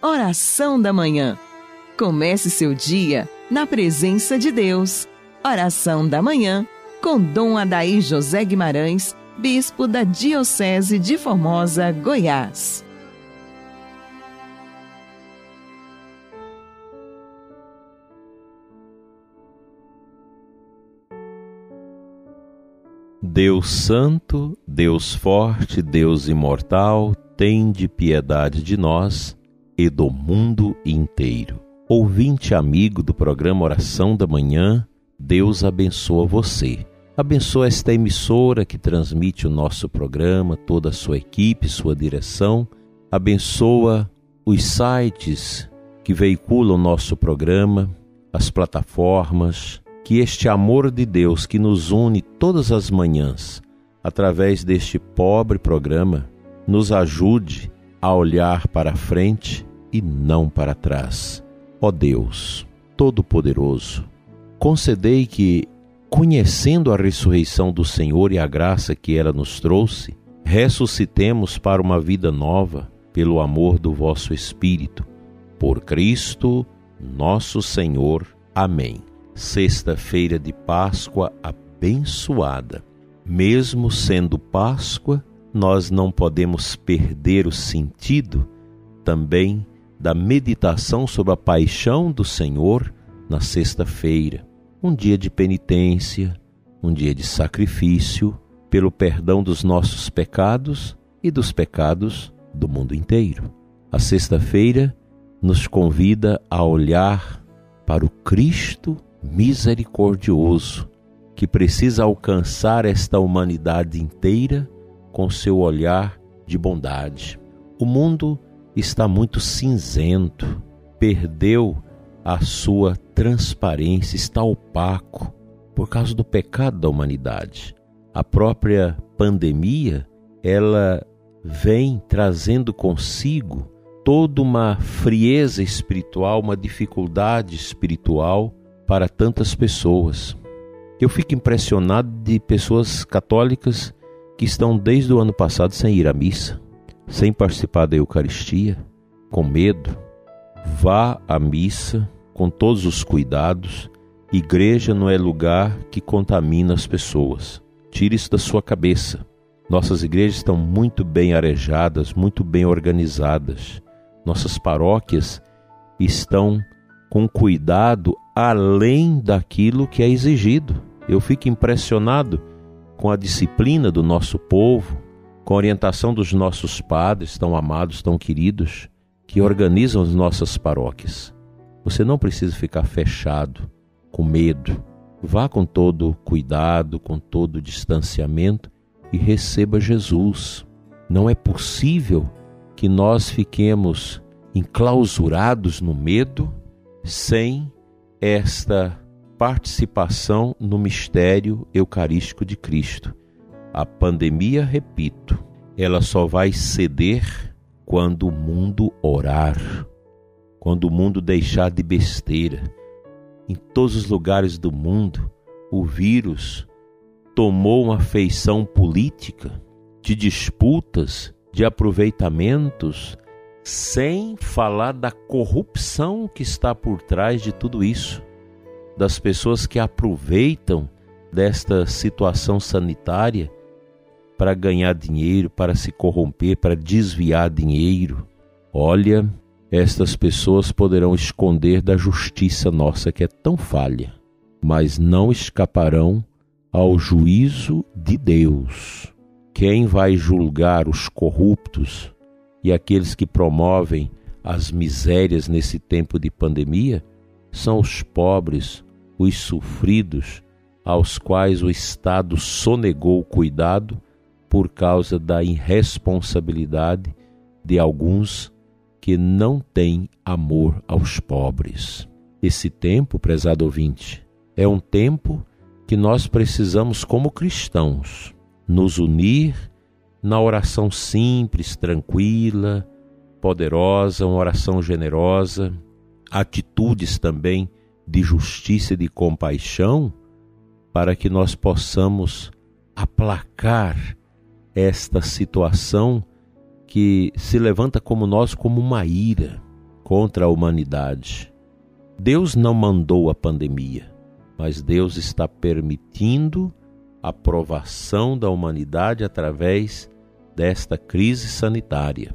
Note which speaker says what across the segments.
Speaker 1: Oração da Manhã. Comece seu dia na presença de Deus. Oração da Manhã com Dom Adaí José Guimarães, Bispo da Diocese de Formosa, Goiás.
Speaker 2: Deus Santo, Deus Forte, Deus Imortal, tende piedade de nós e do mundo inteiro. Ouvinte amigo do programa Oração da Manhã, Deus abençoa você. Abençoa esta emissora que transmite o nosso programa, toda a sua equipe, sua direção. Abençoa os sites que veiculam o nosso programa, as plataformas. Que este amor de Deus que nos une todas as manhãs, através deste pobre programa, nos ajude a olhar para frente e não para trás. Ó Deus, Todo-Poderoso, concedei que, conhecendo a ressurreição do Senhor e a graça que ela nos trouxe, ressuscitemos para uma vida nova pelo amor do vosso Espírito. Por Cristo, nosso Senhor. Amém. Sexta-feira de Páscoa abençoada. Mesmo sendo Páscoa, nós não podemos perder o sentido também da meditação sobre a paixão do Senhor na sexta-feira, um dia de penitência, um dia de sacrifício pelo perdão dos nossos pecados e dos pecados do mundo inteiro. A sexta-feira nos convida a olhar para o Cristo misericordioso que precisa alcançar esta humanidade inteira com seu olhar de bondade. O mundo está muito cinzento, perdeu a sua transparência, está opaco por causa do pecado da humanidade. A própria pandemia, ela vem trazendo consigo toda uma frieza espiritual, uma dificuldade espiritual para tantas pessoas. Eu fico impressionado de pessoas católicas que estão desde o ano passado sem ir à missa sem participar da Eucaristia, com medo, vá à missa com todos os cuidados. Igreja não é lugar que contamina as pessoas. Tire isso da sua cabeça. Nossas igrejas estão muito bem arejadas, muito bem organizadas. Nossas paróquias estão com cuidado além daquilo que é exigido. Eu fico impressionado com a disciplina do nosso povo, com a orientação dos nossos padres, tão amados, tão queridos, que organizam as nossas paróquias. Você não precisa ficar fechado, com medo. Vá com todo cuidado, com todo distanciamento e receba Jesus. Não é possível que nós fiquemos enclausurados no medo sem esta participação no mistério eucarístico de Cristo. A pandemia, repito, ela só vai ceder quando o mundo orar, quando o mundo deixar de besteira. Em todos os lugares do mundo, o vírus tomou uma feição política de disputas, de aproveitamentos, sem falar da corrupção que está por trás de tudo isso, das pessoas que aproveitam desta situação sanitária para ganhar dinheiro, para se corromper, para desviar dinheiro. Olha, estas pessoas poderão esconder da justiça nossa que é tão falha, mas não escaparão ao juízo de Deus. Quem vai julgar os corruptos e aqueles que promovem as misérias nesse tempo de pandemia são os pobres, os sofridos, aos quais o Estado sonegou o cuidado por causa da irresponsabilidade de alguns que não têm amor aos pobres. Esse tempo, prezado ouvinte, é um tempo que nós precisamos, como cristãos, nos unir na oração simples, tranquila, poderosa, uma oração generosa, atitudes também de justiça e de compaixão, para que nós possamos aplacar esta situação que se levanta como nós como uma ira, contra a humanidade. Deus não mandou a pandemia, mas Deus está permitindo a provação da humanidade através desta crise sanitária.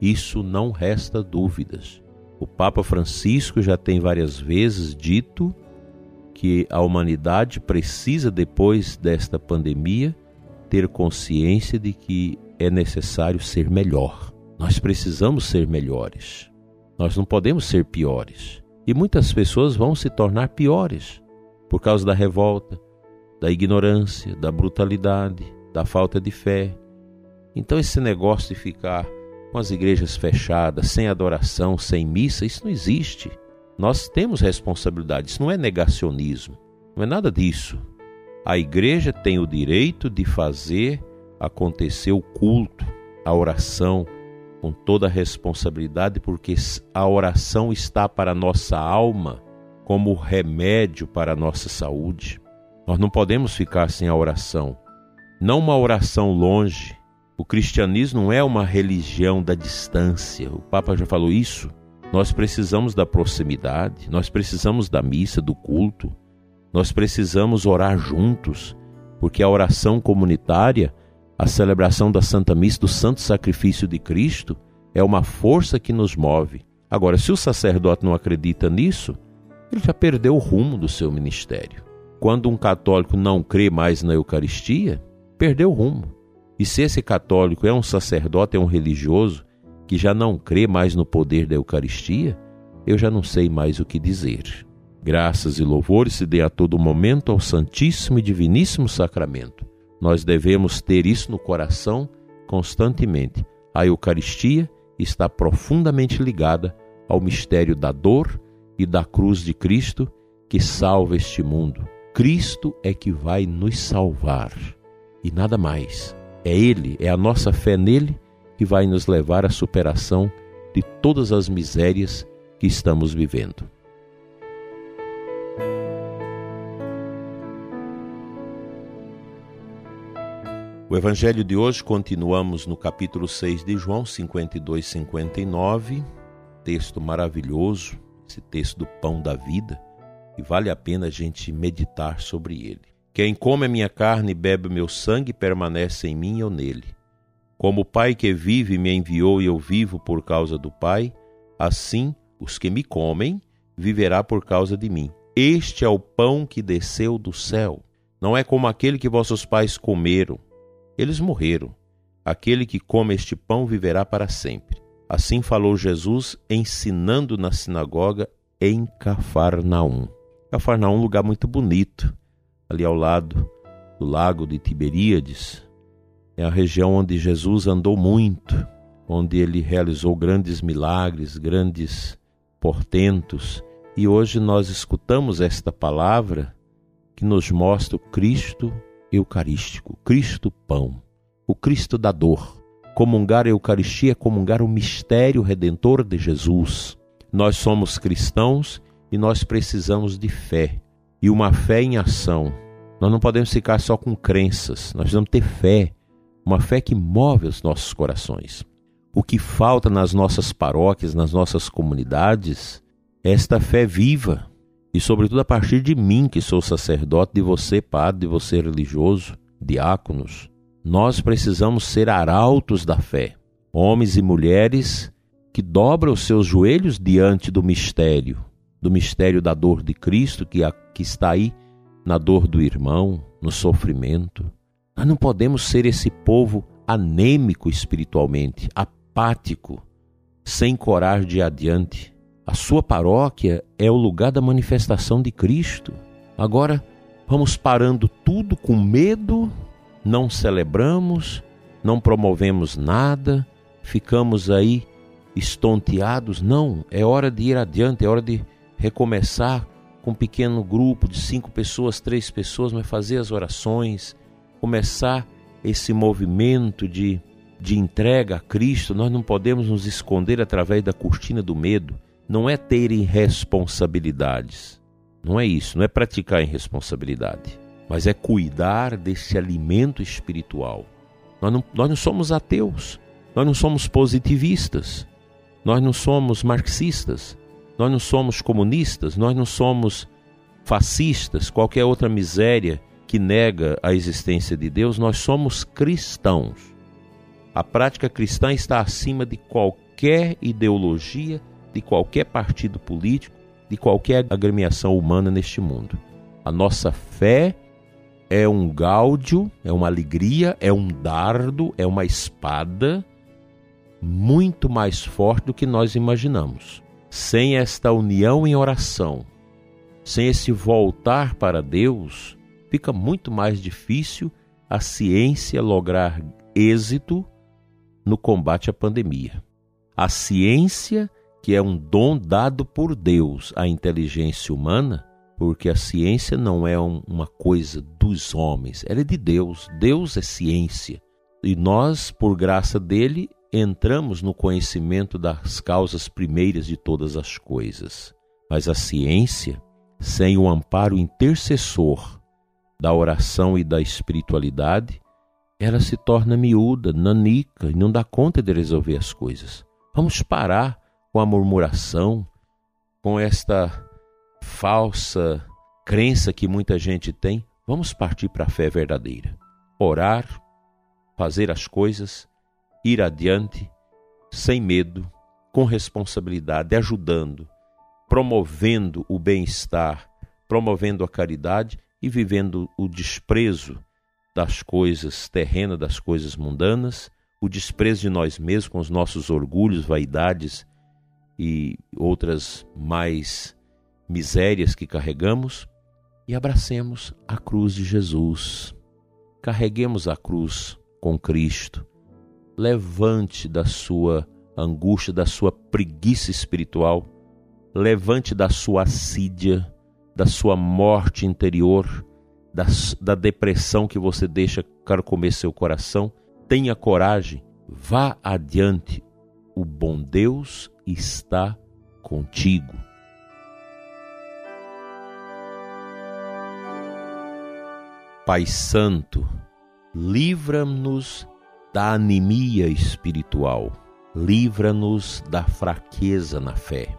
Speaker 2: Isso não resta dúvidas. O Papa Francisco já tem várias vezes dito que a humanidade precisa, depois desta pandemia, ter consciência de que é necessário ser melhor. Nós precisamos ser melhores. Nós não podemos ser piores. E muitas pessoas vão se tornar piores por causa da revolta, da ignorância, da brutalidade, da falta de fé. Então, esse negócio de ficar com as igrejas fechadas, sem adoração, sem missa, isso não existe. Nós temos responsabilidade, isso não é negacionismo, não é nada disso. A igreja tem o direito de fazer acontecer o culto, a oração, com toda a responsabilidade, porque a oração está para a nossa alma como remédio para a nossa saúde. Nós não podemos ficar sem a oração. Não uma oração longe, o cristianismo não é uma religião da distância. O Papa já falou isso. Nós precisamos da proximidade, nós precisamos da missa, do culto. Nós precisamos orar juntos, porque a oração comunitária, a celebração da Santa Missa, do Santo Sacrifício de Cristo, é uma força que nos move. Agora, se o sacerdote não acredita nisso, ele já perdeu o rumo do seu ministério. Quando um católico não crê mais na Eucaristia, perdeu o rumo. E se esse católico é um sacerdote, é um religioso, que já não crê mais no poder da Eucaristia, eu já não sei mais o que dizer. Graças e louvores se dê a todo momento ao Santíssimo e Diviníssimo Sacramento. Nós devemos ter isso no coração constantemente. A Eucaristia está profundamente ligada ao mistério da dor e da cruz de Cristo que salva este mundo. Cristo é que vai nos salvar e nada mais. É Ele, é a nossa fé nele que vai nos levar à superação de todas as misérias que estamos vivendo. O Evangelho de hoje continuamos no capítulo 6 de João 52 59, texto maravilhoso, esse texto do pão da vida, e vale a pena a gente meditar sobre ele. Quem come a minha carne e bebe meu sangue permanece em mim eu nele. Como o Pai que vive me enviou e eu vivo por causa do Pai, assim os que me comem viverá por causa de mim. Este é o pão que desceu do céu. Não é como aquele que vossos pais comeram. Eles morreram. Aquele que come este pão viverá para sempre. Assim falou Jesus, ensinando na sinagoga em Cafarnaum. Cafarnaum é um lugar muito bonito ali ao lado do lago de Tiberíades. É a região onde Jesus andou muito, onde ele realizou grandes milagres, grandes portentos. E hoje nós escutamos esta palavra que nos mostra o Cristo Eucarístico, Cristo Pão, o Cristo da dor. Comungar a Eucaristia é comungar o mistério redentor de Jesus. Nós somos cristãos e nós precisamos de fé e uma fé em ação. Nós não podemos ficar só com crenças, nós precisamos ter fé, uma fé que move os nossos corações. O que falta nas nossas paróquias, nas nossas comunidades, é esta fé viva. E, sobretudo, a partir de mim, que sou sacerdote, de você, padre, de você, religioso, diáconos, nós precisamos ser arautos da fé, homens e mulheres que dobram os seus joelhos diante do mistério, do mistério da dor de Cristo que, que está aí na dor do irmão, no sofrimento. Nós não podemos ser esse povo anêmico espiritualmente, apático, sem coragem de adiante. A sua paróquia é o lugar da manifestação de Cristo. Agora, vamos parando tudo com medo, não celebramos, não promovemos nada, ficamos aí estonteados. Não, é hora de ir adiante, é hora de recomeçar com um pequeno grupo de cinco pessoas, três pessoas, mas fazer as orações, começar esse movimento de, de entrega a Cristo. Nós não podemos nos esconder através da cortina do medo. Não é ter irresponsabilidades. Não é isso, não é praticar irresponsabilidade, mas é cuidar desse alimento espiritual. Nós não, nós não somos ateus, nós não somos positivistas. Nós não somos marxistas, nós não somos comunistas, nós não somos fascistas, qualquer outra miséria que nega a existência de Deus, nós somos cristãos. A prática cristã está acima de qualquer ideologia, de qualquer partido político, de qualquer agremiação humana neste mundo. A nossa fé é um gáudio, é uma alegria, é um dardo, é uma espada muito mais forte do que nós imaginamos. Sem esta união em oração, sem esse voltar para Deus, fica muito mais difícil a ciência lograr êxito no combate à pandemia. A ciência, que é um dom dado por Deus à inteligência humana, porque a ciência não é um, uma coisa dos homens, ela é de Deus. Deus é ciência. E nós, por graça dele, entramos no conhecimento das causas primeiras de todas as coisas. Mas a ciência, sem o amparo intercessor da oração e da espiritualidade, ela se torna miúda, nanica e não dá conta de resolver as coisas. Vamos parar com a murmuração, com esta falsa crença que muita gente tem. Vamos partir para a fé verdadeira. Orar, fazer as coisas, ir adiante, sem medo, com responsabilidade, ajudando, promovendo o bem-estar, promovendo a caridade e vivendo o desprezo das coisas terrenas, das coisas mundanas, o desprezo de nós mesmos com os nossos orgulhos, vaidades e outras mais misérias que carregamos e abracemos a cruz de Jesus. Carreguemos a cruz com Cristo. Levante da sua angústia, da sua preguiça espiritual, levante da sua assídia, da sua morte interior, da, da depressão que você deixa carcomer seu coração. Tenha coragem, vá adiante. O bom Deus está contigo. Pai Santo, livra-nos da anemia espiritual, livra-nos da fraqueza na fé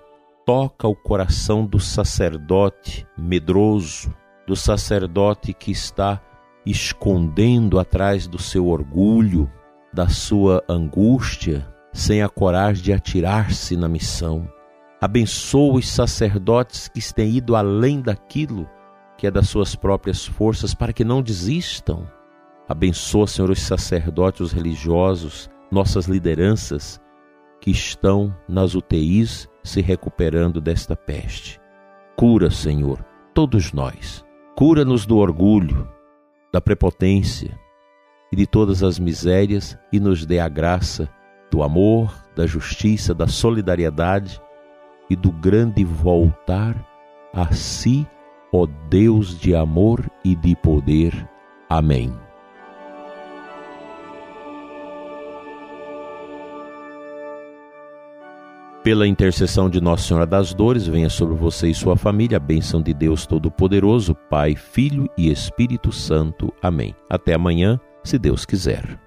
Speaker 2: toca o coração do sacerdote medroso, do sacerdote que está escondendo atrás do seu orgulho, da sua angústia, sem a coragem de atirar-se na missão. Abençoa os sacerdotes que têm ido além daquilo que é das suas próprias forças, para que não desistam. Abençoa, Senhor, os sacerdotes, os religiosos, nossas lideranças que estão nas UTIs se recuperando desta peste. Cura, Senhor, todos nós. Cura-nos do orgulho, da prepotência e de todas as misérias e nos dê a graça do amor, da justiça, da solidariedade e do grande voltar a si, ó Deus de amor e de poder. Amém. Pela intercessão de Nossa Senhora das Dores, venha sobre você e sua família a bênção de Deus Todo-Poderoso, Pai, Filho e Espírito Santo. Amém. Até amanhã, se Deus quiser.